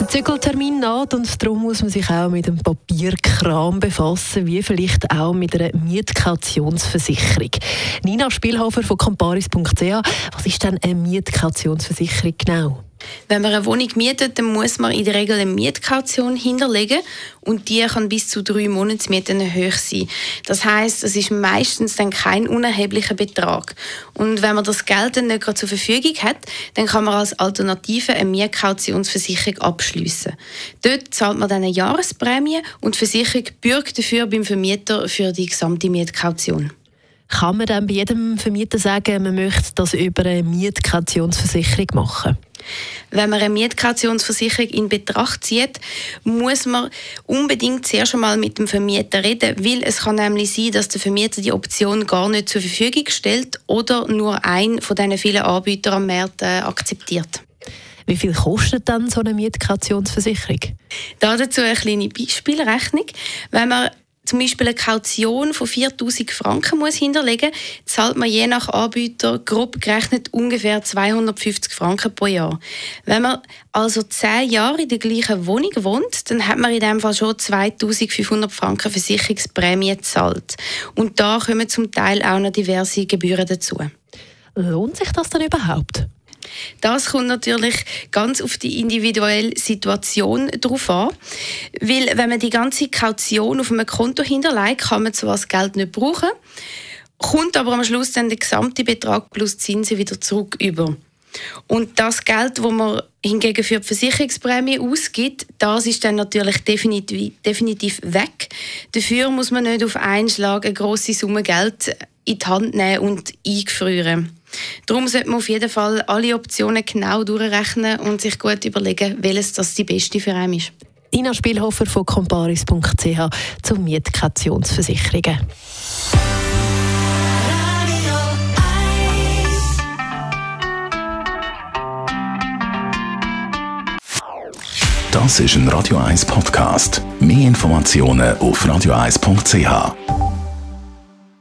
der Zügeltermin naht und darum muss man sich auch mit dem Papierkram befassen, wie vielleicht auch mit einer Mietkautionsversicherung. Nina Spielhofer von comparis.ch, was ist denn eine Mietkautionsversicherung genau? Wenn man eine Wohnung mietet, dann muss man in der Regel eine Mietkaution hinterlegen und die kann bis zu drei Monatsmieten hoch sein. Das heißt, es ist meistens dann kein unerheblicher Betrag. Und wenn man das Geld dann nicht gerade zur Verfügung hat, dann kann man als Alternative eine Mietkautionsversicherung abschließen. Dort zahlt man dann eine Jahresprämie und die Versicherung bürgt dafür beim Vermieter für die gesamte Mietkaution. Kann man dann bei jedem Vermieter sagen, man möchte das über eine Mietkautionsversicherung machen? Wenn man eine Mietkautionsversicherung in Betracht zieht, muss man unbedingt zuerst einmal mit dem Vermieter reden, weil es kann nämlich sein, dass der Vermieter die Option gar nicht zur Verfügung stellt oder nur ein von diesen vielen Anbietern am Markt äh, akzeptiert. Wie viel kostet dann so eine Mietkautionsversicherung? dazu eine kleine Beispielrechnung. Wenn man zum Beispiel eine Kaution von 4000 Franken muss hinterlegen zahlt man je nach Anbieter grob gerechnet ungefähr 250 Franken pro Jahr. Wenn man also 10 Jahre in der gleichen Wohnung wohnt, dann hat man in dem Fall schon 2500 Franken Versicherungsprämie gezahlt. Und da kommen zum Teil auch noch diverse Gebühren dazu. Lohnt sich das dann überhaupt? Das kommt natürlich ganz auf die individuelle Situation drauf an. Weil, wenn man die ganze Kaution auf einem Konto hinterlegt, kann man zwar das Geld nicht brauchen, kommt aber am Schluss dann der gesamte Betrag plus Zinsen wieder zurück über. Und das Geld, das man hingegen für die Versicherungsprämie ausgibt, das ist dann natürlich definitiv, definitiv weg. Dafür muss man nicht auf einen Schlag eine grosse Summe Geld in die Hand nehmen und eingefrieren. Darum sollte man auf jeden Fall alle Optionen genau durchrechnen und sich gut überlegen, welches das die beste für einen ist. Ina Spielhofer von comparis.ch zu Mietkautionsversicherungen. Das ist ein Radio 1 Podcast. Mehr Informationen auf radio1.ch.